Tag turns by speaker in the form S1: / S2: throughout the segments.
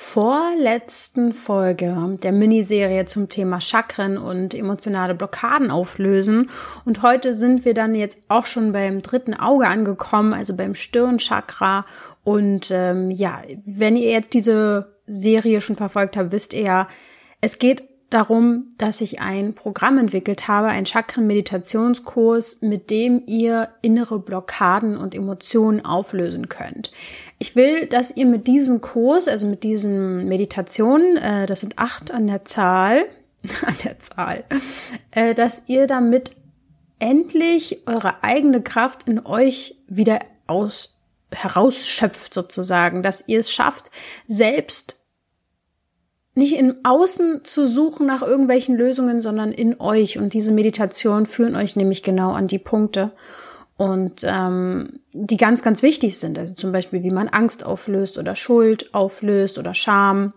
S1: vorletzten Folge der Miniserie zum Thema Chakren und emotionale Blockaden auflösen. Und heute sind wir dann jetzt auch schon beim dritten Auge angekommen, also beim Stirnchakra. Und ähm, ja, wenn ihr jetzt diese Serie schon verfolgt habt, wisst ihr ja, es geht darum, dass ich ein Programm entwickelt habe, ein Chakren-Meditationskurs, mit dem ihr innere Blockaden und Emotionen auflösen könnt. Ich will, dass ihr mit diesem Kurs, also mit diesen Meditationen, äh, das sind acht an der Zahl, an der Zahl, äh, dass ihr damit endlich eure eigene Kraft in euch wieder aus herausschöpft sozusagen, dass ihr es schafft, selbst nicht im Außen zu suchen nach irgendwelchen Lösungen, sondern in euch. Und diese Meditation führen euch nämlich genau an die Punkte und ähm, die ganz, ganz wichtig sind. Also zum Beispiel, wie man Angst auflöst oder Schuld auflöst oder Scham,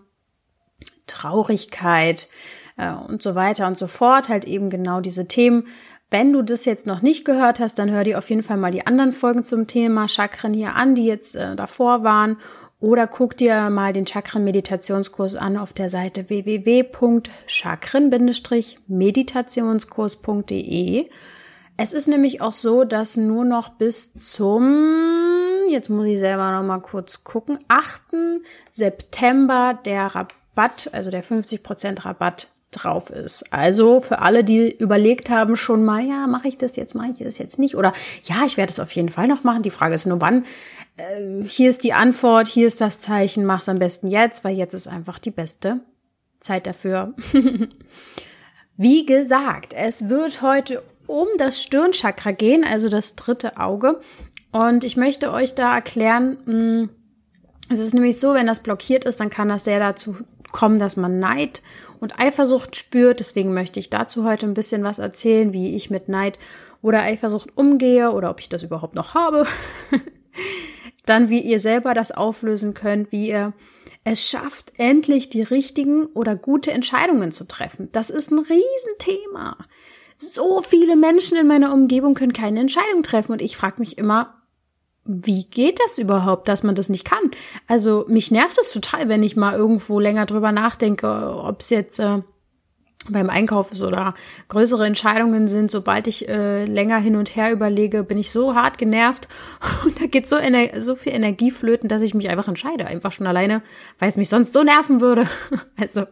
S1: Traurigkeit äh, und so weiter und so fort. Halt eben genau diese Themen. Wenn du das jetzt noch nicht gehört hast, dann hör dir auf jeden Fall mal die anderen Folgen zum Thema Chakren hier an, die jetzt äh, davor waren oder guck dir mal den Chakren-Meditationskurs an auf der Seite www.chakren-meditationskurs.de. Es ist nämlich auch so, dass nur noch bis zum, jetzt muss ich selber noch mal kurz gucken, 8. September der Rabatt, also der 50% Rabatt drauf ist. Also für alle, die überlegt haben schon mal, ja, mache ich das jetzt, mache ich das jetzt nicht oder ja, ich werde es auf jeden Fall noch machen. Die Frage ist nur wann. Äh, hier ist die Antwort, hier ist das Zeichen, mach's am besten jetzt, weil jetzt ist einfach die beste Zeit dafür. Wie gesagt, es wird heute um das Stirnchakra gehen, also das dritte Auge. Und ich möchte euch da erklären, hm, es ist nämlich so, wenn das blockiert ist, dann kann das sehr dazu kommen, dass man Neid und Eifersucht spürt. Deswegen möchte ich dazu heute ein bisschen was erzählen, wie ich mit Neid oder Eifersucht umgehe oder ob ich das überhaupt noch habe. Dann, wie ihr selber das auflösen könnt, wie ihr es schafft, endlich die richtigen oder gute Entscheidungen zu treffen. Das ist ein Riesenthema. So viele Menschen in meiner Umgebung können keine Entscheidung treffen und ich frage mich immer, wie geht das überhaupt, dass man das nicht kann? Also mich nervt es total, wenn ich mal irgendwo länger drüber nachdenke, ob es jetzt äh, beim Einkauf ist oder größere Entscheidungen sind, sobald ich äh, länger hin und her überlege, bin ich so hart genervt und da geht so, Ener so viel Energie flöten, dass ich mich einfach entscheide, einfach schon alleine, weil es mich sonst so nerven würde. also,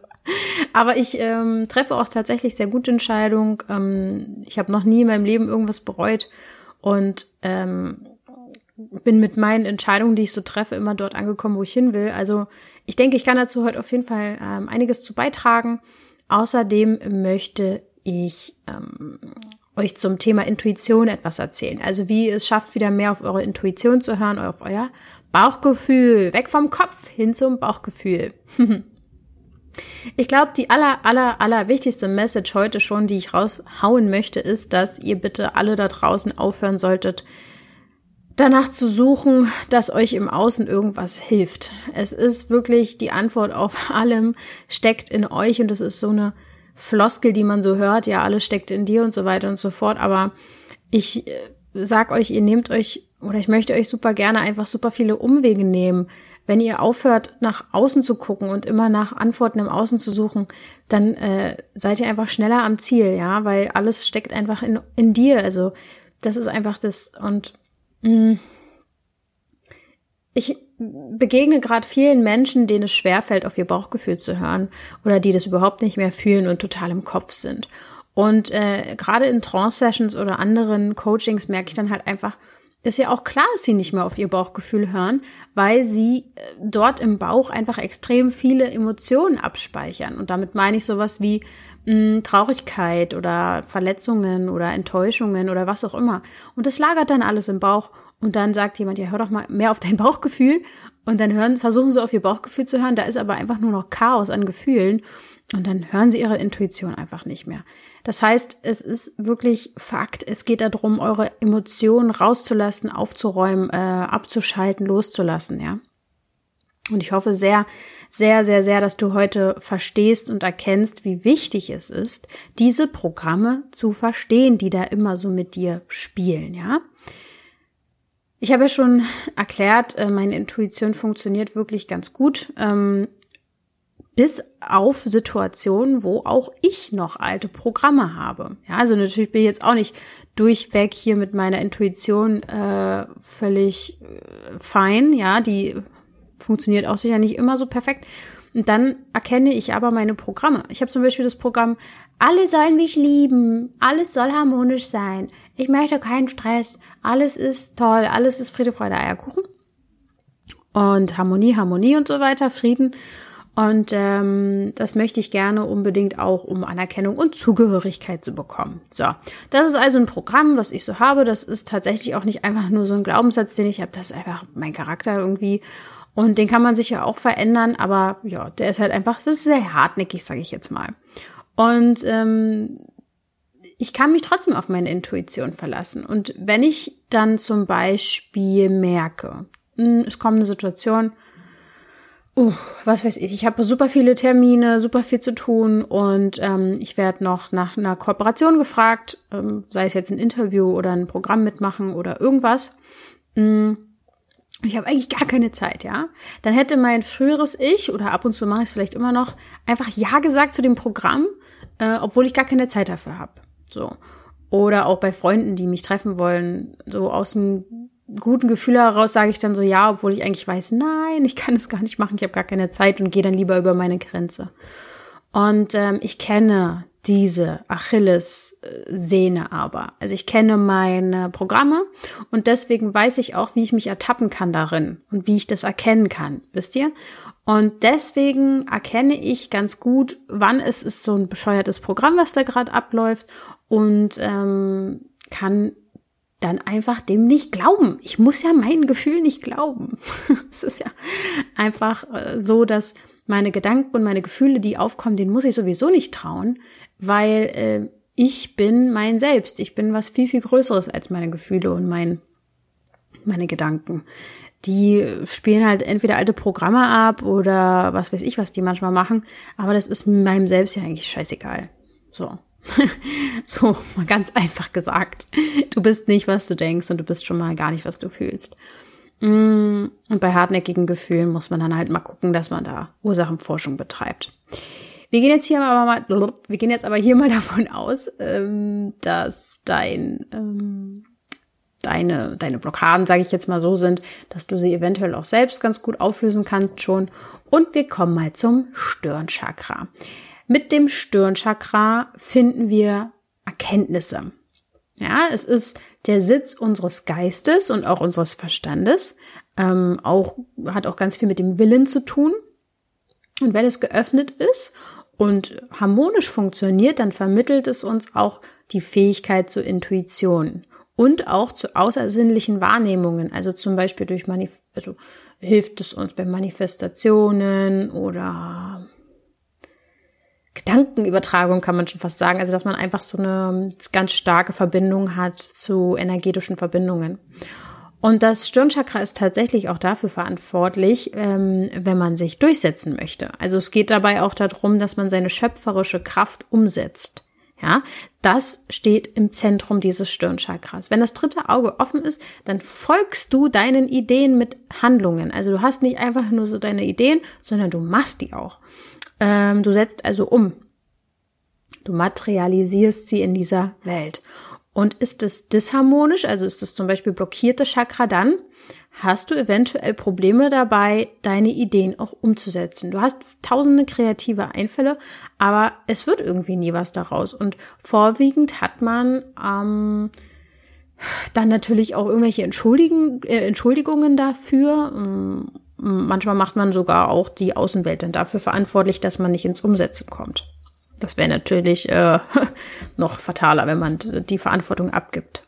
S1: aber ich ähm, treffe auch tatsächlich sehr gute Entscheidungen. Ähm, ich habe noch nie in meinem Leben irgendwas bereut und ähm, bin mit meinen Entscheidungen, die ich so treffe, immer dort angekommen, wo ich hin will. Also ich denke, ich kann dazu heute auf jeden Fall ähm, einiges zu beitragen. Außerdem möchte ich ähm, euch zum Thema Intuition etwas erzählen. Also wie ihr es schafft, wieder mehr auf eure Intuition zu hören, auf euer Bauchgefühl. Weg vom Kopf hin zum Bauchgefühl. ich glaube, die aller, aller, aller wichtigste Message heute schon, die ich raushauen möchte, ist, dass ihr bitte alle da draußen aufhören solltet, danach zu suchen, dass euch im Außen irgendwas hilft. Es ist wirklich die Antwort auf allem steckt in euch und das ist so eine Floskel, die man so hört, ja, alles steckt in dir und so weiter und so fort, aber ich äh, sag euch, ihr nehmt euch oder ich möchte euch super gerne einfach super viele Umwege nehmen. Wenn ihr aufhört, nach außen zu gucken und immer nach Antworten im Außen zu suchen, dann äh, seid ihr einfach schneller am Ziel, ja, weil alles steckt einfach in, in dir. Also das ist einfach das und. Ich begegne gerade vielen Menschen, denen es schwerfällt, auf ihr Bauchgefühl zu hören oder die das überhaupt nicht mehr fühlen und total im Kopf sind. Und äh, gerade in Trance-Sessions oder anderen Coachings merke ich dann halt einfach, ist ja auch klar, dass sie nicht mehr auf ihr Bauchgefühl hören, weil sie äh, dort im Bauch einfach extrem viele Emotionen abspeichern. Und damit meine ich sowas wie mh, mm, Traurigkeit oder Verletzungen oder Enttäuschungen oder was auch immer. Und das lagert dann alles im Bauch. Und dann sagt jemand, ja, hör doch mal mehr auf dein Bauchgefühl. Und dann hören, versuchen sie auf ihr Bauchgefühl zu hören. Da ist aber einfach nur noch Chaos an Gefühlen. Und dann hören sie ihre Intuition einfach nicht mehr. Das heißt, es ist wirklich Fakt. Es geht darum, eure Emotionen rauszulassen, aufzuräumen, äh, abzuschalten, loszulassen, ja. Und ich hoffe sehr, sehr, sehr, sehr, dass du heute verstehst und erkennst, wie wichtig es ist, diese Programme zu verstehen, die da immer so mit dir spielen, ja. Ich habe ja schon erklärt, äh, meine Intuition funktioniert wirklich ganz gut. Bis auf Situationen, wo auch ich noch alte Programme habe. Ja, also natürlich bin ich jetzt auch nicht durchweg hier mit meiner Intuition äh, völlig äh, fein. Ja, die funktioniert auch sicher nicht immer so perfekt. Und dann erkenne ich aber meine Programme. Ich habe zum Beispiel das Programm, alle sollen mich lieben, alles soll harmonisch sein, ich möchte keinen Stress, alles ist toll, alles ist Friede, Freude, Eierkuchen. Und Harmonie, Harmonie und so weiter, Frieden. Und ähm, das möchte ich gerne unbedingt auch, um Anerkennung und Zugehörigkeit zu bekommen. So, das ist also ein Programm, was ich so habe. Das ist tatsächlich auch nicht einfach nur so ein Glaubenssatz, den ich habe. Das ist einfach mein Charakter irgendwie. Und den kann man sich ja auch verändern, aber ja, der ist halt einfach, das ist sehr hartnäckig, sage ich jetzt mal. Und ähm, ich kann mich trotzdem auf meine Intuition verlassen. Und wenn ich dann zum Beispiel merke, hm, es kommt eine Situation, uh, was weiß ich, ich habe super viele Termine, super viel zu tun und ähm, ich werde noch nach einer Kooperation gefragt, ähm, sei es jetzt ein Interview oder ein Programm mitmachen oder irgendwas. Mm, ich habe eigentlich gar keine Zeit, ja. Dann hätte mein früheres Ich, oder ab und zu mache ich es vielleicht immer noch, einfach Ja gesagt zu dem Programm, äh, obwohl ich gar keine Zeit dafür habe. So. Oder auch bei Freunden, die mich treffen wollen, so aus dem guten Gefühl heraus sage ich dann so ja, obwohl ich eigentlich weiß, nein, ich kann es gar nicht machen, ich habe gar keine Zeit und gehe dann lieber über meine Grenze. Und ähm, ich kenne diese Achilles-Sehne aber. Also ich kenne meine Programme und deswegen weiß ich auch, wie ich mich ertappen kann darin und wie ich das erkennen kann, wisst ihr? Und deswegen erkenne ich ganz gut, wann es ist so ein bescheuertes Programm, was da gerade abläuft und ähm, kann dann einfach dem nicht glauben. Ich muss ja meinen Gefühl nicht glauben. es ist ja einfach äh, so, dass meine Gedanken und meine Gefühle, die aufkommen, denen muss ich sowieso nicht trauen, weil äh, ich bin mein Selbst. Ich bin was viel, viel Größeres als meine Gefühle und mein, meine Gedanken. Die spielen halt entweder alte Programme ab oder was weiß ich, was die manchmal machen. Aber das ist meinem Selbst ja eigentlich scheißegal. So. so, mal ganz einfach gesagt. Du bist nicht, was du denkst und du bist schon mal gar nicht, was du fühlst. Mm, und bei hartnäckigen Gefühlen muss man dann halt mal gucken, dass man da Ursachenforschung betreibt. Wir gehen jetzt hier aber mal, wir gehen jetzt aber hier mal davon aus, ähm, dass dein, ähm, deine, deine Blockaden, sage ich jetzt mal so, sind, dass du sie eventuell auch selbst ganz gut auflösen kannst schon. Und wir kommen mal zum Stirnchakra. Mit dem Stirnchakra finden wir Erkenntnisse. Ja, es ist der Sitz unseres Geistes und auch unseres Verstandes. Ähm, auch hat auch ganz viel mit dem Willen zu tun. Und wenn es geöffnet ist und harmonisch funktioniert, dann vermittelt es uns auch die Fähigkeit zur Intuition und auch zu außersinnlichen Wahrnehmungen. Also zum Beispiel durch Manif also hilft es uns bei Manifestationen oder Gedankenübertragung kann man schon fast sagen. Also dass man einfach so eine ganz starke Verbindung hat zu energetischen Verbindungen. Und das Stirnchakra ist tatsächlich auch dafür verantwortlich, ähm, wenn man sich durchsetzen möchte. Also es geht dabei auch darum, dass man seine schöpferische Kraft umsetzt. Ja, das steht im Zentrum dieses Stirnchakras. Wenn das dritte Auge offen ist, dann folgst du deinen Ideen mit Handlungen. Also du hast nicht einfach nur so deine Ideen, sondern du machst die auch. Ähm, du setzt also um. Du materialisierst sie in dieser Welt. Und ist es disharmonisch, also ist es zum Beispiel blockierte Chakra, dann hast du eventuell Probleme dabei, deine Ideen auch umzusetzen. Du hast tausende kreative Einfälle, aber es wird irgendwie nie was daraus. Und vorwiegend hat man ähm, dann natürlich auch irgendwelche Entschuldigen, äh, Entschuldigungen dafür. Ähm, manchmal macht man sogar auch die Außenwelt dann dafür verantwortlich, dass man nicht ins Umsetzen kommt. Das wäre natürlich äh, noch fataler, wenn man die Verantwortung abgibt.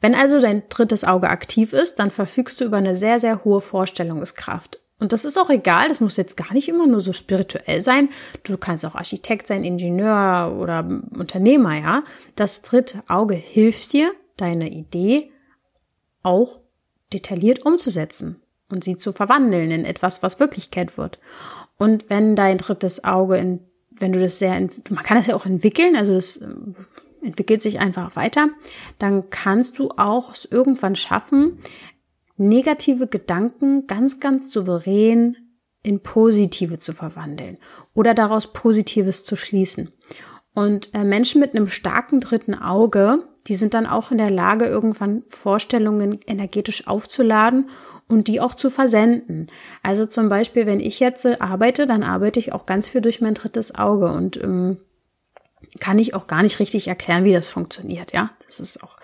S1: Wenn also dein drittes Auge aktiv ist, dann verfügst du über eine sehr, sehr hohe Vorstellungskraft. Und das ist auch egal, das muss jetzt gar nicht immer nur so spirituell sein. Du kannst auch Architekt sein, Ingenieur oder Unternehmer, ja. Das dritte Auge hilft dir, deine Idee auch detailliert umzusetzen und sie zu verwandeln in etwas, was Wirklichkeit wird. Und wenn dein drittes Auge in, wenn du das sehr, man kann das ja auch entwickeln, also das äh, entwickelt sich einfach weiter, dann kannst du auch es irgendwann schaffen, negative Gedanken ganz, ganz souverän in positive zu verwandeln oder daraus Positives zu schließen. Und äh, Menschen mit einem starken dritten Auge, die sind dann auch in der Lage, irgendwann Vorstellungen energetisch aufzuladen und die auch zu versenden. Also zum Beispiel, wenn ich jetzt äh, arbeite, dann arbeite ich auch ganz viel durch mein drittes Auge und ähm, kann ich auch gar nicht richtig erklären, wie das funktioniert. Ja, das ist auch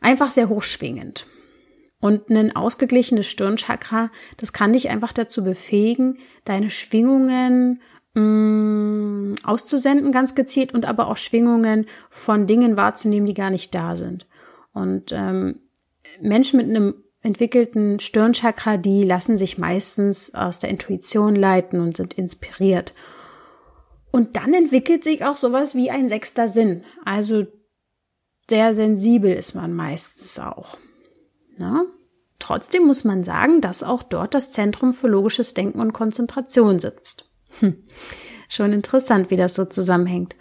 S1: einfach sehr hochschwingend. Und ein ausgeglichenes Stirnchakra, das kann dich einfach dazu befähigen, deine Schwingungen mh, mm, auszusenden, ganz gezielt, und aber auch Schwingungen von Dingen wahrzunehmen, die gar nicht da sind. Und ähm, Menschen mit einem entwickelten Stirnchakra, die lassen sich meistens aus der Intuition leiten und sind inspiriert. Und dann entwickelt sich auch sowas wie ein sechster Sinn. Also sehr sensibel ist man meistens auch. Na? Trotzdem muss man sagen, dass auch dort das Zentrum für logisches Denken und Konzentration sitzt. Hm. Schon interessant, wie das so zusammenhängt.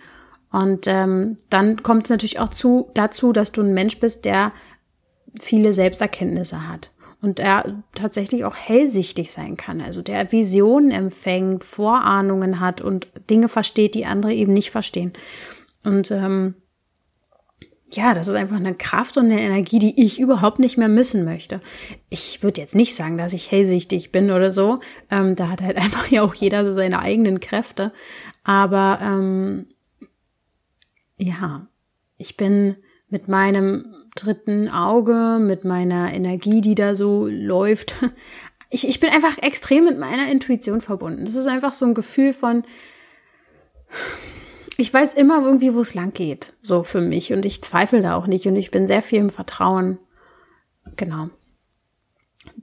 S1: Und ähm, dann kommt es natürlich auch zu, dazu, dass du ein Mensch bist, der viele Selbsterkenntnisse hat und er tatsächlich auch hellsichtig sein kann, also der Visionen empfängt, Vorahnungen hat und Dinge versteht, die andere eben nicht verstehen. Und ähm, ja, das ist einfach eine Kraft und eine Energie, die ich überhaupt nicht mehr missen möchte. Ich würde jetzt nicht sagen, dass ich hellsichtig bin oder so. Ähm, da hat halt einfach ja auch jeder so seine eigenen Kräfte. Aber ähm, ja, ich bin mit meinem dritten Auge, mit meiner Energie, die da so läuft. Ich, ich bin einfach extrem mit meiner Intuition verbunden. Das ist einfach so ein Gefühl von, ich weiß immer irgendwie, wo es lang geht, so für mich. Und ich zweifle da auch nicht und ich bin sehr viel im Vertrauen. Genau.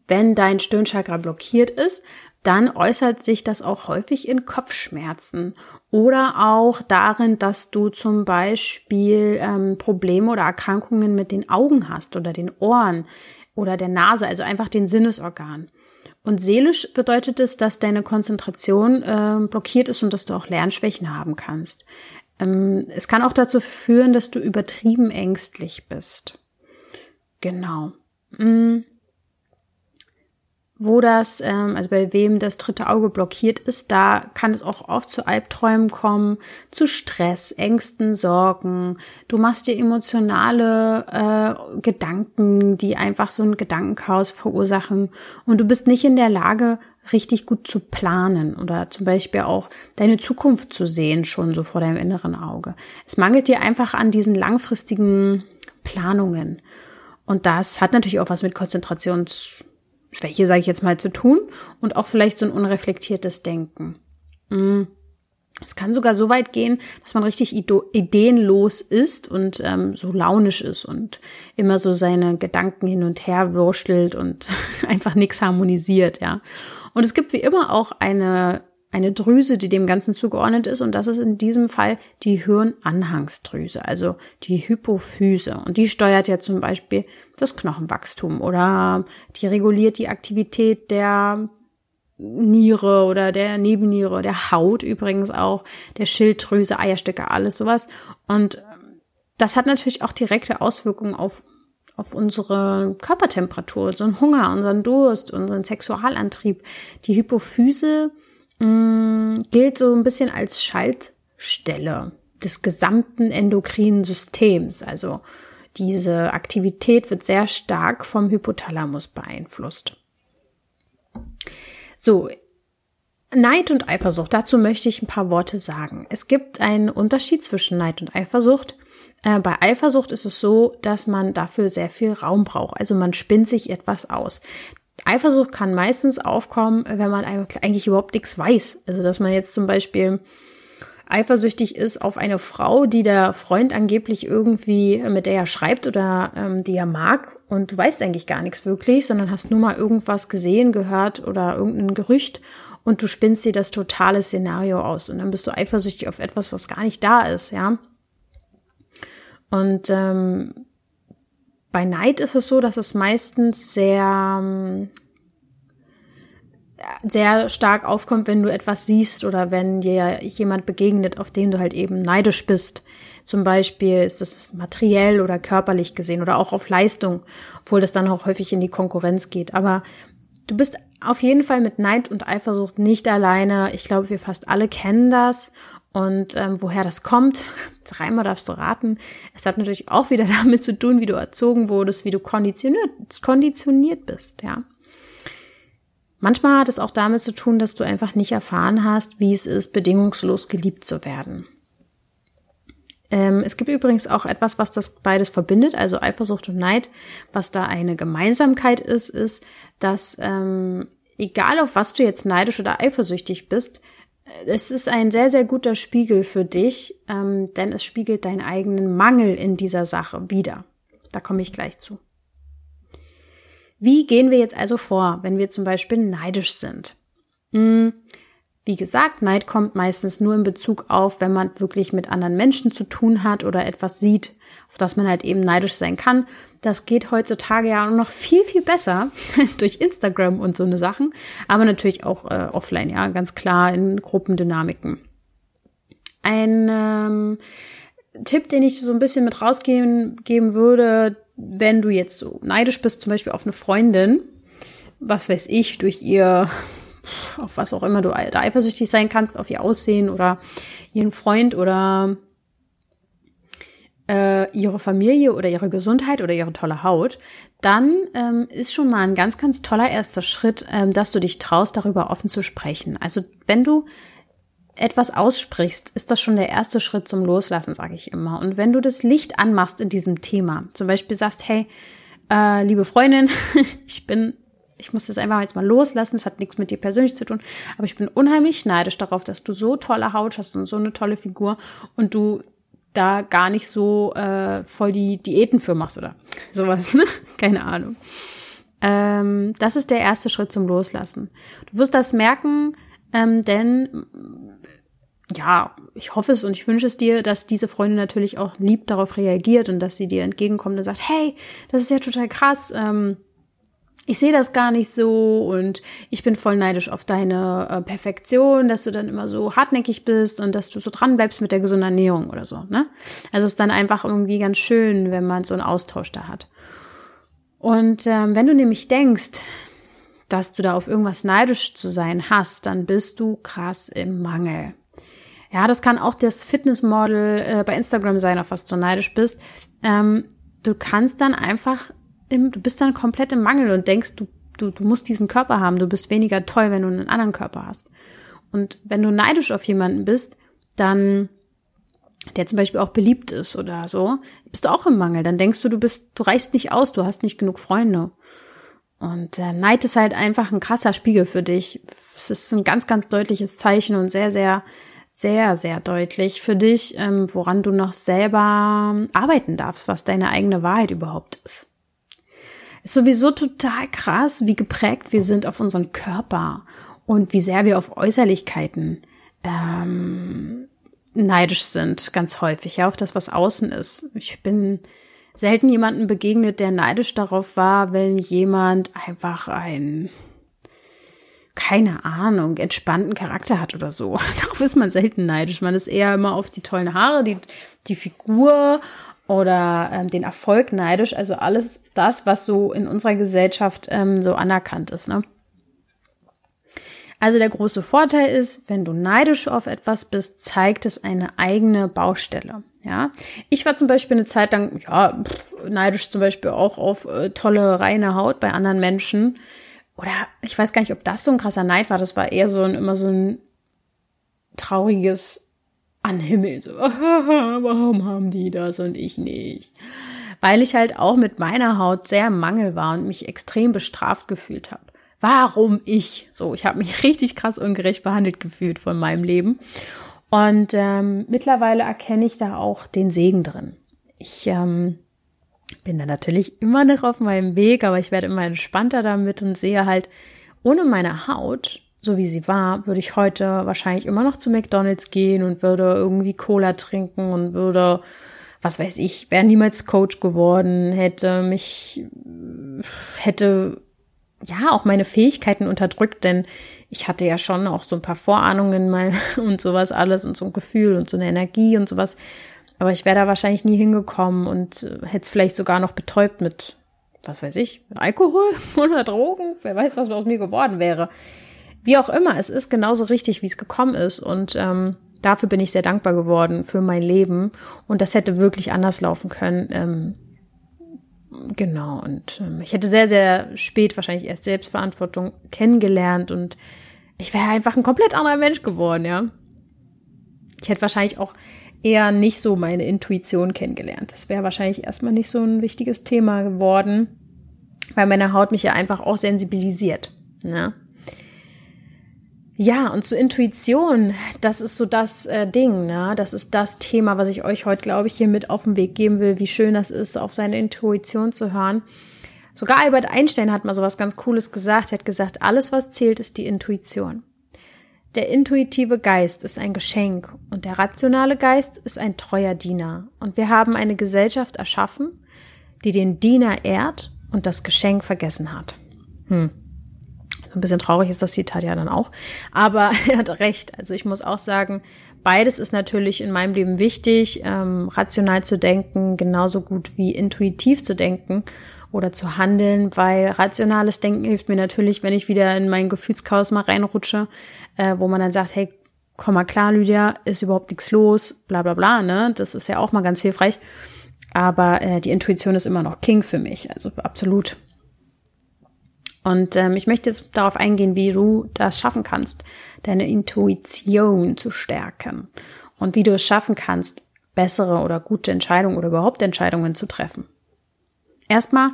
S1: Wenn dein Stirnchakra blockiert ist, dann äußert sich das auch häufig in Kopfschmerzen oder auch darin, dass du zum Beispiel ähm, Probleme oder Erkrankungen mit den Augen hast oder den Ohren oder der Nase, also einfach den Sinnesorgan. Und seelisch bedeutet es, dass deine Konzentration äh, blockiert ist und dass du auch Lernschwächen haben kannst. Ähm, es kann auch dazu führen, dass du übertrieben ängstlich bist. Genau. Mm wo das, ähm, also bei wem das dritte Auge blockiert ist, da kann es auch oft zu Albträumen kommen, zu Stress, Ängsten, Sorgen. Du machst dir emotionale äh, Gedanken, die einfach so ein Gedankenchaos verursachen und du bist nicht in der Lage, richtig gut zu planen oder zum Beispiel auch deine Zukunft zu sehen, schon so vor deinem inneren Auge. Es mangelt dir einfach an diesen langfristigen Planungen. Und das hat natürlich auch was mit Konzentrations Schwäche, sage ich jetzt mal, zu tun und auch vielleicht so ein unreflektiertes Denken. Mm. Es kann sogar so weit gehen, dass man richtig ideenlos ist und ähm, so launisch ist und immer so seine Gedanken hin und her würstelt und einfach nichts harmonisiert, ja. Und es gibt wie immer auch eine eine Drüse, die dem Ganzen zugeordnet ist. Und das ist in diesem Fall die Hirnanhangsdrüse, also die Hypophyse. Und die steuert ja zum Beispiel das Knochenwachstum oder die reguliert die Aktivität der Niere oder der Nebenniere, der Haut übrigens auch, der Schilddrüse, Eierstöcke, alles sowas. Und das hat natürlich auch direkte Auswirkungen auf auf unsere Körpertemperatur, unseren Hunger, unseren Durst, unseren Sexualantrieb. Die Hypophyse mh, mm, gilt so ein bisschen als Schaltstelle des gesamten endokrinen Systems. Also diese Aktivität wird sehr stark vom Hypothalamus beeinflusst. So, Neid und Eifersucht. Dazu möchte ich ein paar Worte sagen. Es gibt einen Unterschied zwischen Neid und Eifersucht. Äh, bei Eifersucht ist es so, dass man dafür sehr viel Raum braucht. Also man spinnt sich etwas aus. Eifersucht kann meistens aufkommen, wenn man eigentlich überhaupt nichts weiß. Also, dass man jetzt zum Beispiel eifersüchtig ist auf eine Frau, die der Freund angeblich irgendwie, mit der er schreibt oder ähm, die er mag und du weißt eigentlich gar nichts wirklich, sondern hast nur mal irgendwas gesehen, gehört oder irgendein Gerücht und du spinnst dir das totale Szenario aus und dann bist du eifersüchtig auf etwas, was gar nicht da ist, ja. Und ähm, bei Neid ist es so, dass es meistens sehr ähm, sehr stark aufkommt, wenn du etwas siehst oder wenn dir jemand begegnet, auf den du halt eben neidisch bist. Zum Beispiel ist das materiell oder körperlich gesehen oder auch auf Leistung, obwohl das dann auch häufig in die Konkurrenz geht. Aber du bist auf jeden Fall mit Neid und Eifersucht nicht alleine. Ich glaube, wir fast alle kennen das. Und ähm, woher das kommt, dreimal darfst du raten. Es hat natürlich auch wieder damit zu tun, wie du erzogen wurdest, wie du konditioniert, konditioniert bist, ja. Manchmal hat es auch damit zu tun, dass du einfach nicht erfahren hast, wie es ist, bedingungslos geliebt zu werden. Ähm, es gibt übrigens auch etwas, was das beides verbindet, also Eifersucht und Neid. Was da eine Gemeinsamkeit ist, ist, dass ähm, egal auf was du jetzt neidisch oder eifersüchtig bist, es ist ein sehr, sehr guter Spiegel für dich, ähm, denn es spiegelt deinen eigenen Mangel in dieser Sache wieder. Da komme ich gleich zu. Wie gehen wir jetzt also vor, wenn wir zum Beispiel neidisch sind? Hm, wie gesagt, Neid kommt meistens nur in Bezug auf, wenn man wirklich mit anderen Menschen zu tun hat oder etwas sieht, auf das man halt eben neidisch sein kann. Das geht heutzutage ja noch viel, viel besser durch Instagram und so eine Sachen, aber natürlich auch äh, offline, ja, ganz klar in Gruppendynamiken. Ein ähm, Tipp, den ich so ein bisschen mit rausgeben geben würde, wenn du jetzt so neidisch bist, zum Beispiel auf eine Freundin, was weiß ich, durch ihr, auf was auch immer du da eifersüchtig sein kannst, auf ihr Aussehen oder ihren Freund oder äh, ihre Familie oder ihre Gesundheit oder ihre tolle Haut, dann ähm, ist schon mal ein ganz, ganz toller erster Schritt, ähm, dass du dich traust, darüber offen zu sprechen. Also wenn du etwas aussprichst, ist das schon der erste Schritt zum Loslassen, sage ich immer. Und wenn du das Licht anmachst in diesem Thema, zum Beispiel sagst, hey, äh, liebe Freundin, ich bin, ich muss das einfach jetzt mal loslassen, es hat nichts mit dir persönlich zu tun, aber ich bin unheimlich neidisch darauf, dass du so tolle Haut hast und so eine tolle Figur und du da gar nicht so äh, voll die Diäten für machst oder sowas, ne? Keine Ahnung. Ähm, das ist der erste Schritt zum Loslassen. Du wirst das merken, ähm, denn ja, ich hoffe es und ich wünsche es dir, dass diese Freundin natürlich auch lieb darauf reagiert und dass sie dir entgegenkommt und sagt, hey, das ist ja total krass, ähm, ich sehe das gar nicht so und ich bin voll neidisch auf deine äh, Perfektion, dass du dann immer so hartnäckig bist und dass du so dran bleibst mit der gesunden Ernährung oder so, ne? Also es ist dann einfach irgendwie ganz schön, wenn man so einen Austausch da hat. Und ähm, wenn du nämlich denkst, dass du da auf irgendwas neidisch zu sein hast, dann bist du krass im Mangel. Ja, das kann auch das Fitnessmodel äh, bei Instagram sein, auf was du neidisch bist. Ähm, du kannst dann einfach, im, du bist dann komplett im Mangel und denkst, du, du, du musst diesen Körper haben, du bist weniger toll, wenn du einen anderen Körper hast. Und wenn du neidisch auf jemanden bist, dann der zum Beispiel auch beliebt ist oder so, bist du auch im Mangel. Dann denkst du, du bist, du reichst nicht aus, du hast nicht genug Freunde. Und äh, Neid ist halt einfach ein krasser Spiegel für dich. Es ist ein ganz, ganz deutliches Zeichen und sehr, sehr sehr, sehr deutlich für dich, ähm, woran du noch selber arbeiten darfst, was deine eigene Wahrheit überhaupt ist. Ist sowieso total krass, wie geprägt wir sind auf unseren Körper und wie sehr wir auf Äußerlichkeiten ähm, neidisch sind, ganz häufig, ja, auf das, was außen ist. Ich bin selten jemanden begegnet, der neidisch darauf war, wenn jemand einfach ein keine Ahnung, entspannten Charakter hat oder so. Darauf ist man selten neidisch. Man ist eher immer auf die tollen Haare, die, die Figur oder ähm, den Erfolg neidisch. Also alles das, was so in unserer Gesellschaft ähm, so anerkannt ist. Ne? Also der große Vorteil ist, wenn du neidisch auf etwas bist, zeigt es eine eigene Baustelle. Ja, ich war zum Beispiel eine Zeit lang ja pff, neidisch zum Beispiel auch auf äh, tolle reine Haut bei anderen Menschen oder ich weiß gar nicht, ob das so ein krasser Neid war. Das war eher so ein, immer so ein trauriges Anhimmel. So, warum haben die das und ich nicht? Weil ich halt auch mit meiner Haut sehr im Mangel war und mich extrem bestraft gefühlt habe. Warum ich? So, ich habe mich richtig krass ungerecht behandelt gefühlt von meinem Leben. Und ähm, mittlerweile erkenne ich da auch den Segen drin. Ich ähm, Bin da natürlich immer noch auf meinem Weg, aber ich werde immer entspannter damit und sehe halt, ohne meine Haut, so wie sie war, würde ich heute wahrscheinlich immer noch zu McDonald's gehen und würde irgendwie Cola trinken und würde, was weiß ich, wäre niemals Coach geworden, hätte mich, hätte ja auch meine Fähigkeiten unterdrückt, denn ich hatte ja schon auch so ein paar Vorahnungen mal und sowas alles und so ein Gefühl und so eine Energie und sowas. Aber ich wäre da wahrscheinlich nie hingekommen und hätte es vielleicht sogar noch betäubt mit, was weiß ich, mit Alkohol oder Drogen. Wer weiß, was aus mir geworden wäre. Wie auch immer, es ist genauso richtig, wie es gekommen ist. Und ähm, dafür bin ich sehr dankbar geworden für mein Leben. Und das hätte wirklich anders laufen können. Ähm, genau. Und ähm, ich hätte sehr, sehr spät wahrscheinlich erst Selbstverantwortung kennengelernt und ich wäre einfach ein komplett anderer Mensch geworden, ja. Ich hätte wahrscheinlich auch eher nicht so meine Intuition kennengelernt. Das wäre wahrscheinlich erstmal nicht so ein wichtiges Thema geworden, weil meine Haut mich ja einfach auch sensibilisiert. Ne? Ja, und zur Intuition, das ist so das äh, Ding, ne? Das ist das Thema, was ich euch heute, glaube ich, hier mit auf den Weg geben will, wie schön das ist, auf seine Intuition zu hören. Sogar Albert Einstein hat mal so was ganz Cooles gesagt. Er hat gesagt, alles, was zählt, ist die Intuition. Der intuitive Geist ist ein Geschenk und der rationale Geist ist ein treuer Diener. Und wir haben eine Gesellschaft erschaffen, die den Diener ehrt und das Geschenk vergessen hat. Hm. Ein bisschen traurig ist das Zitat ja dann auch. Aber er hat recht. Also ich muss auch sagen, beides ist natürlich in meinem Leben wichtig, ähm, rational zu denken, genauso gut wie intuitiv zu denken oder zu handeln, weil rationales Denken hilft mir natürlich, wenn ich wieder in mein Gefühlschaos mal reinrutsche, äh, wo man dann sagt, hey, komm mal klar, Lydia, ist überhaupt nichts los, bla bla bla, ne? Das ist ja auch mal ganz hilfreich. Aber äh, die Intuition ist immer noch King für mich, also absolut. Und ähm, ich möchte jetzt darauf eingehen, wie du das schaffen kannst, deine Intuition zu stärken und wie du es schaffen kannst, bessere oder gute Entscheidungen oder überhaupt Entscheidungen zu treffen. Erstmal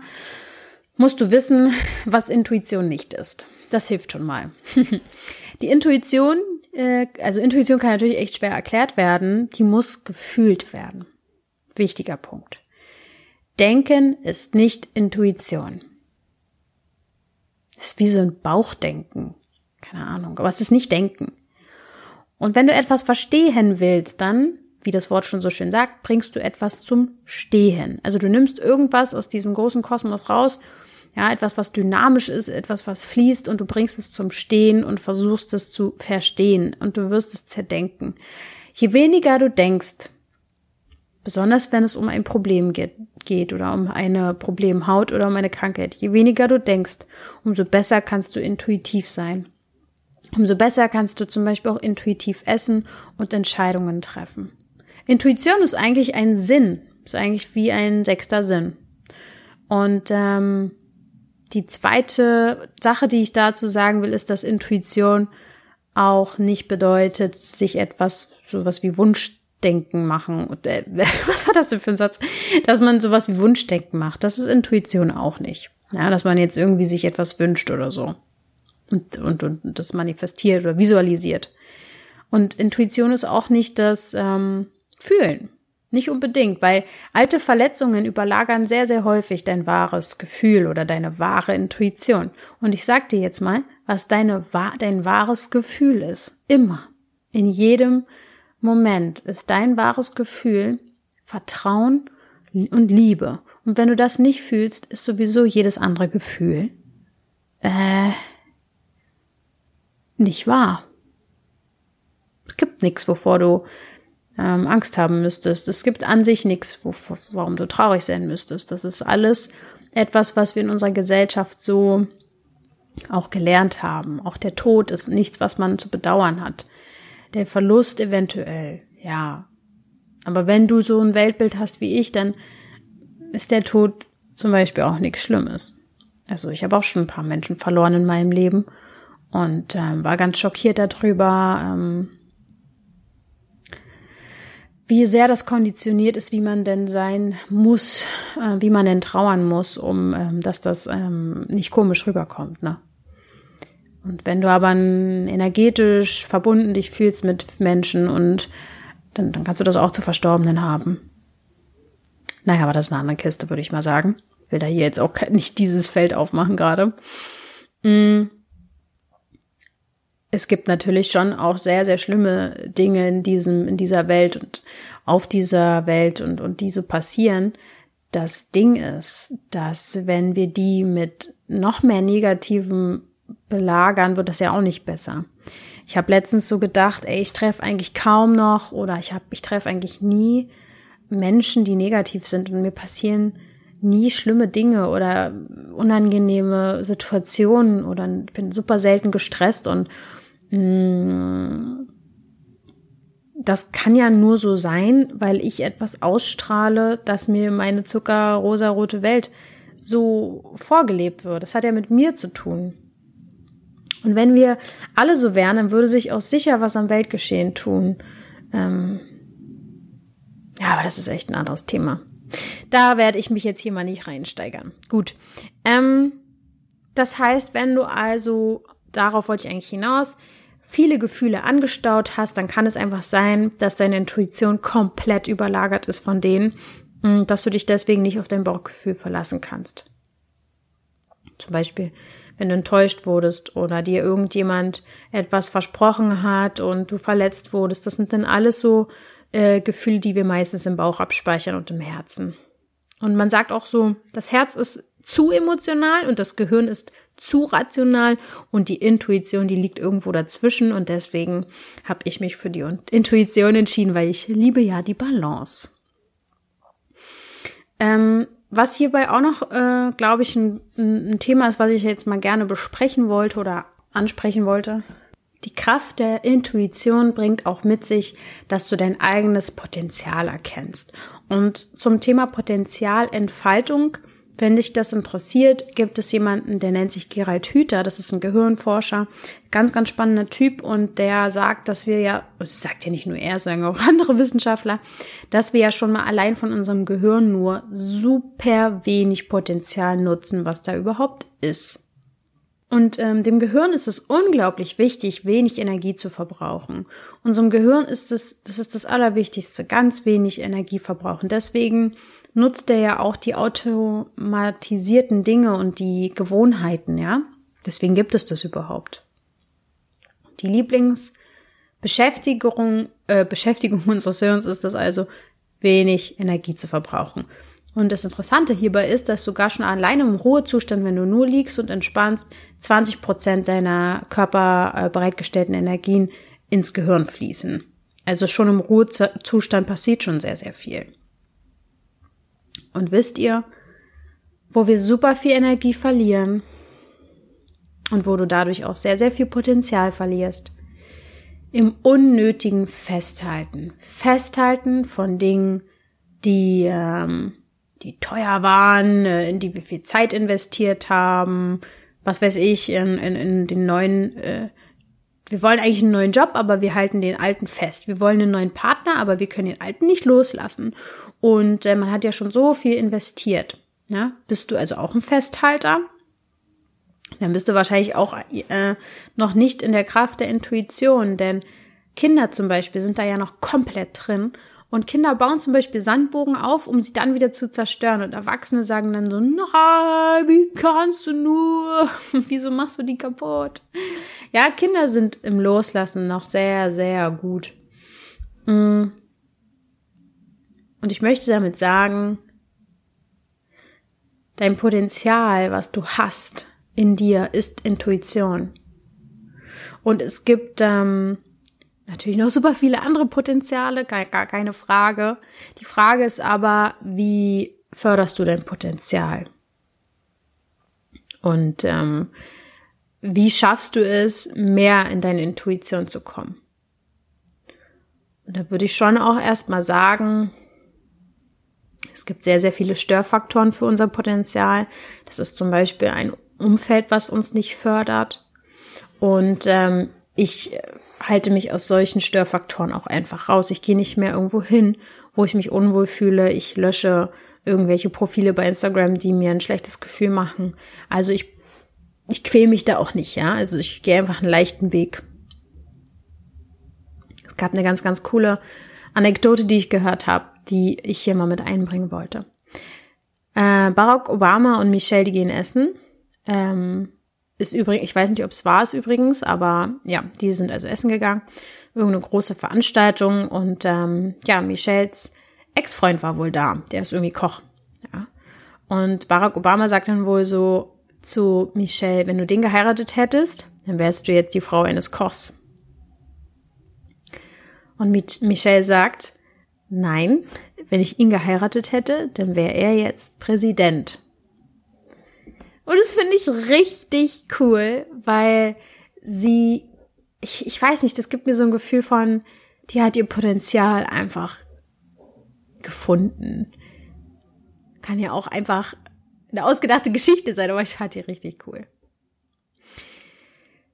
S1: musst du wissen, was Intuition nicht ist. Das hilft schon mal. die Intuition, äh, also Intuition kann natürlich echt schwer erklärt werden, die muss gefühlt werden. Wichtiger Punkt. Denken ist nicht Intuition. Ist wie so ein Bauchdenken. Keine Ahnung, aber es ist nicht Denken. Und wenn du etwas verstehen willst, dann wie das Wort schon so schön sagt, bringst du etwas zum Stehen. Also du nimmst irgendwas aus diesem großen Kosmos raus, ja, etwas, was dynamisch ist, etwas, was fließt und du bringst es zum Stehen und versuchst es zu verstehen und du wirst es zerdenken. Je weniger du denkst, besonders wenn es um ein Problem geht, geht oder um eine Problemhaut oder um eine Krankheit, je weniger du denkst, umso besser kannst du intuitiv sein. Umso besser kannst du zum Beispiel auch intuitiv essen und Entscheidungen treffen. Intuition ist eigentlich ein Sinn, ist eigentlich wie ein sechster Sinn. Und ähm, die zweite Sache, die ich dazu sagen will, ist, dass Intuition auch nicht bedeutet, sich etwas, sowas wie Wunschdenken machen. Äh, was war das denn für ein Satz? Dass man sowas wie Wunschdenken macht. Das ist Intuition auch nicht. Ja, dass man jetzt irgendwie sich etwas wünscht oder so. Und, und, und das manifestiert oder visualisiert. Und Intuition ist auch nicht das, ähm, fühlen. Nicht unbedingt, weil alte Verletzungen überlagern sehr, sehr häufig dein wahres Gefühl oder deine wahre Intuition. Und ich sag dir jetzt mal, was deine, dein wahres Gefühl ist. Immer. In jedem Moment ist dein wahres Gefühl Vertrauen und Liebe. Und wenn du das nicht fühlst, ist sowieso jedes andere Gefühl äh, nicht wahr. Es gibt nichts, wovor du ähm, Angst haben müsstest. Es gibt an sich nichts, warum du traurig sein müsstest. Das ist alles etwas, was wir in unserer Gesellschaft so auch gelernt haben. Auch der Tod ist nichts, was man zu bedauern hat. Der Verlust eventuell, ja. Aber wenn du so ein Weltbild hast wie ich, dann ist der Tod zum Beispiel auch nichts Schlimmes. Also ich habe auch schon ein paar Menschen verloren in meinem Leben und ähm, war ganz schockiert darüber. Ähm, wie sehr das konditioniert ist, wie man denn sein muss, äh, wie man denn trauern muss, um ähm, dass das ähm, nicht komisch rüberkommt. Ne? Und wenn du aber energetisch verbunden dich fühlst mit Menschen und dann, dann kannst du das auch zu Verstorbenen haben. Naja, aber das ist eine andere Kiste, würde ich mal sagen. Will da hier jetzt auch nicht dieses Feld aufmachen gerade. Mm. Es gibt natürlich schon auch sehr, sehr schlimme Dinge in diesem, in dieser Welt und auf dieser Welt und, und die so passieren. Das Ding ist, dass wenn wir die mit noch mehr Negativen belagern, wird das ja auch nicht besser. Ich habe letztens so gedacht, ey, ich treffe eigentlich kaum noch oder ich habe, ich treffe eigentlich nie Menschen, die negativ sind und mir passieren nie schlimme Dinge oder unangenehme Situationen oder bin super selten gestresst und mm, das kann ja nur so sein, weil ich etwas ausstrahle, dass mir meine zuckerrosarote Welt so vorgelebt wird. Das hat ja mit mir zu tun. Und wenn wir alle so wären, dann würde sich auch sicher was am Weltgeschehen tun. Ähm ja, aber das ist echt ein anderes Thema. Da werde ich mich jetzt hier mal nicht reinsteigern. Gut. Ähm, das heißt, wenn du also, darauf wollte ich eigentlich hinaus, viele Gefühle angestaut hast, dann kann es einfach sein, dass deine Intuition komplett überlagert ist von denen, mm, dass du dich deswegen nicht auf dein Bauchgefühl verlassen kannst. Zum Beispiel, wenn du enttäuscht wurdest oder dir irgendjemand etwas versprochen hat und du verletzt wurdest, das sind dann alles so äh, Gefühle, die wir meistens im Bauch abspeichern und im Herzen. Und man sagt auch so, das Herz ist zu emotional und das Gehirn ist zu rational und die Intuition, die liegt irgendwo dazwischen und deswegen habe ich mich für die Intuition entschieden, weil ich liebe ja die Balance. Ähm, was hierbei auch noch, äh, glaube ich, ein, ein Thema ist, was ich jetzt mal gerne besprechen wollte oder ansprechen wollte, die Kraft der Intuition bringt auch mit sich, dass du dein eigenes Potenzial erkennst. Und zum Thema Potenzialentfaltung, wenn dich das interessiert, gibt es jemanden, der nennt sich Gerald Hüther, das ist ein Gehirnforscher, ganz, ganz spannender Typ und der sagt, dass wir ja, das sagt ja nicht nur er, sagen auch andere Wissenschaftler, dass wir ja schon mal allein von unserem Gehirn nur super wenig Potenzial nutzen, was da überhaupt ist. Und ähm, dem Gehirn ist es unglaublich wichtig, wenig Energie zu verbrauchen. Unserem Gehirn ist es, das ist das Allerwichtigste, ganz wenig Energie verbrauchen. Deswegen nutzt er ja auch die automatisierten Dinge und die Gewohnheiten, ja. Deswegen gibt es das überhaupt. Die Lieblingsbeschäftigung, äh, Beschäftigung unseres Hirns ist es also, wenig Energie zu verbrauchen. Und das Interessante hierbei ist, dass sogar schon alleine im Ruhezustand, wenn du nur liegst und entspannst, 20 Prozent deiner Körper bereitgestellten Energien ins Gehirn fließen. Also schon im Ruhezustand passiert schon sehr, sehr viel. Und wisst ihr, wo wir super viel Energie verlieren und wo du dadurch auch sehr, sehr viel Potenzial verlierst? Im unnötigen Festhalten. Festhalten von Dingen, die ähm, die teuer waren, äh, in die wir viel Zeit investiert haben, was weiß ich, in, in, in den neuen, äh, wir wollen eigentlich einen neuen Job, aber wir halten den alten fest. Wir wollen einen neuen Partner, aber wir können den alten nicht loslassen. Und äh, man hat ja schon so viel investiert. Ja? Bist du also auch ein Festhalter? Dann bist du wahrscheinlich auch äh, noch nicht in der Kraft der Intuition, denn Kinder zum Beispiel sind da ja noch komplett drin und Kinder bauen zum Beispiel Sandbogen auf, um sie dann wieder zu zerstören. Und Erwachsene sagen dann so, nein, wie kannst du nur? Wieso machst du die kaputt? Ja, Kinder sind im Loslassen noch sehr, sehr gut. Mm. Und ich möchte damit sagen, dein Potenzial, was du hast in dir, ist Intuition. Und es gibt ähm, natürlich noch super viele andere Potenziale, gar, gar keine Frage. Die Frage ist aber, wie förderst du dein Potenzial? Und ähm, wie schaffst du es, mehr in deine Intuition zu kommen? Und da würde ich schon auch erstmal sagen, es gibt sehr, sehr viele Störfaktoren für unser Potenzial. Das ist zum Beispiel ein Umfeld, was uns nicht fördert. Und ähm, ich halte mich aus solchen Störfaktoren auch einfach raus. Ich gehe nicht mehr irgendwo hin, wo ich mich unwohl fühle. Ich lösche irgendwelche Profile bei Instagram, die mir ein schlechtes Gefühl machen. Also ich, ich quäle mich da auch nicht, ja. Also ich gehe einfach einen leichten Weg. Es gab eine ganz, ganz coole Anekdote, die ich gehört habe. die ich hier mal mit einbringen wollte. Äh, Barack Obama und Michelle, die gehen essen. Ähm, ist übrigens, ich weiß nicht, ob es war es übrigens, aber ja, die sind also essen gegangen. Irgendeine große Veranstaltung und ähm, ja, Michelles Ex-Freund war wohl da. Der ist irgendwie Koch. Ja. Und Barack Obama sagt dann wohl so zu Michelle, wenn du den geheiratet hättest, dann wärst du jetzt die Frau eines Kochs. Und Michelle sagt, nein, wenn ich ihn geheiratet hätte, dann wäre er jetzt Präsident. Und das finde ich richtig cool, weil sie, ich, ich weiß nicht, das gibt mir so ein Gefühl von, die hat ihr Potenzial einfach gefunden. Kann ja auch einfach eine ausgedachte Geschichte sein, aber ich fand die richtig cool.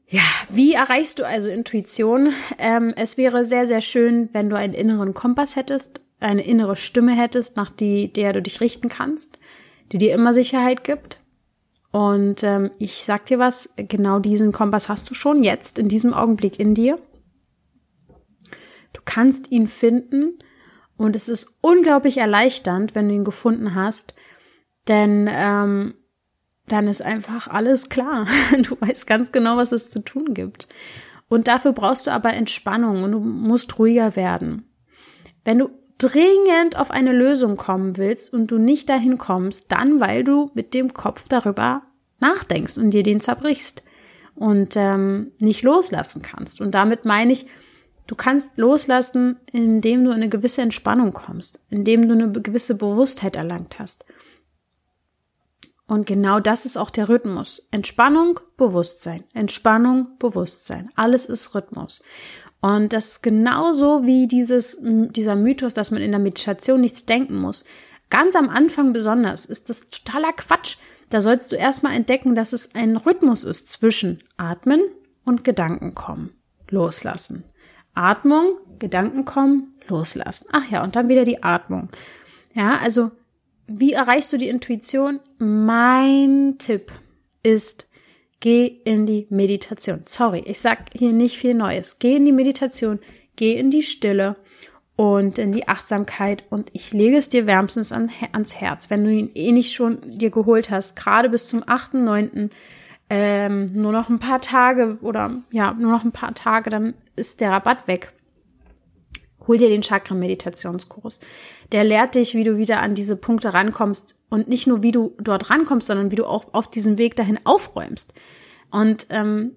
S1: Ja, wie erreichst du also Intuition? Ähm, es wäre sehr, sehr schön, wenn du einen inneren Kompass hättest, eine innere Stimme hättest, nach die, der du dich richten kannst, die dir immer Sicherheit gibt. Und ähm, ich sag dir was, genau diesen Kompass hast du schon jetzt in diesem Augenblick in dir. Du kannst ihn finden und es ist unglaublich erleichternd, wenn du ihn gefunden hast, denn ähm, dann ist einfach alles klar. Du weißt ganz genau, was es zu tun gibt. Und dafür brauchst du aber Entspannung und du musst ruhiger werden. Wenn du dringend auf eine Lösung kommen willst und du nicht dahin kommst, dann weil du mit dem Kopf darüber nachdenkst und dir den zerbrichst und ähm, nicht loslassen kannst. Und damit meine ich, du kannst loslassen, indem du in eine gewisse Entspannung kommst, indem du eine gewisse Bewusstheit erlangt hast. Und genau das ist auch der Rhythmus. Entspannung, Bewusstsein. Entspannung, Bewusstsein. Alles ist Rhythmus. Und das ist genauso wie dieses, dieser Mythos, dass man in der Meditation nichts denken muss. Ganz am Anfang besonders ist das totaler Quatsch. Da sollst du erstmal entdecken, dass es ein Rhythmus ist zwischen Atmen und Gedanken kommen. Loslassen. Atmung, Gedanken kommen, loslassen. Ach ja, und dann wieder die Atmung. Ja, also wie erreichst du die Intuition? Mein Tipp ist, geh in die Meditation. Sorry, ich sag hier nicht viel Neues. Geh in die Meditation, geh in die Stille und in die Achtsamkeit und ich lege es dir wärmstens an, ans Herz, wenn du ihn eh nicht schon dir geholt hast, gerade bis zum 8.9., ähm, nur noch ein paar Tage oder ja, nur noch ein paar Tage, dann ist der Rabatt weg. Hol dir den Chakra-Meditationskurs. Der lehrt dich, wie du wieder an diese Punkte rankommst und nicht nur, wie du dort rankommst, sondern wie du auch auf diesem Weg dahin aufräumst. Und ähm,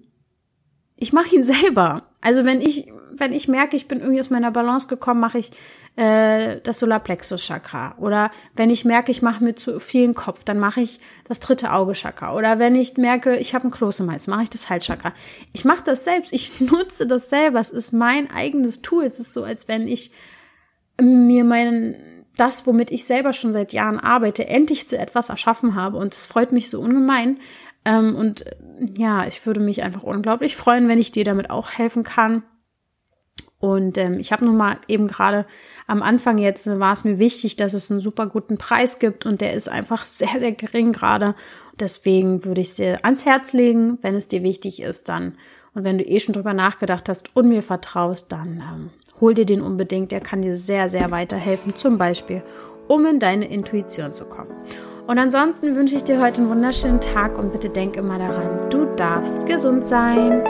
S1: ich mache ihn selber. Also wenn ich, wenn ich merke, ich bin irgendwie aus meiner Balance gekommen, mache ich äh, das Solarplexus-Chakra. Oder wenn ich merke, ich mache mir zu viel im Kopf, dann mache ich das dritte Auge-Chakra. Oder wenn ich merke, ich habe ein Kloß im Hals, mache ich das Halschakra. Ich mache das selbst, ich nutze das selber. Es ist mein eigenes Tool. Es ist so, als wenn ich mir meinen das, womit ich selber schon seit Jahren arbeite, endlich zu etwas erschaffen habe. Und es freut mich so ungemein. Ähm, und ja, ich würde mich einfach unglaublich freuen, wenn ich dir damit auch helfen kann. Und ähm, ich habe nun mal eben gerade am Anfang jetzt war es mir wichtig, dass es einen super guten Preis gibt und der ist einfach sehr, sehr gering gerade. Deswegen würde ich es dir ans Herz legen, wenn es dir wichtig ist, dann und wenn du eh schon drüber nachgedacht hast und mir vertraust, dann ähm, hol dir den unbedingt. Der kann dir sehr, sehr weiterhelfen, zum Beispiel, um in deine Intuition zu kommen. Und ansonsten wünsche ich dir heute einen wunderschönen Tag und bitte denk immer daran, du darfst gesund sein.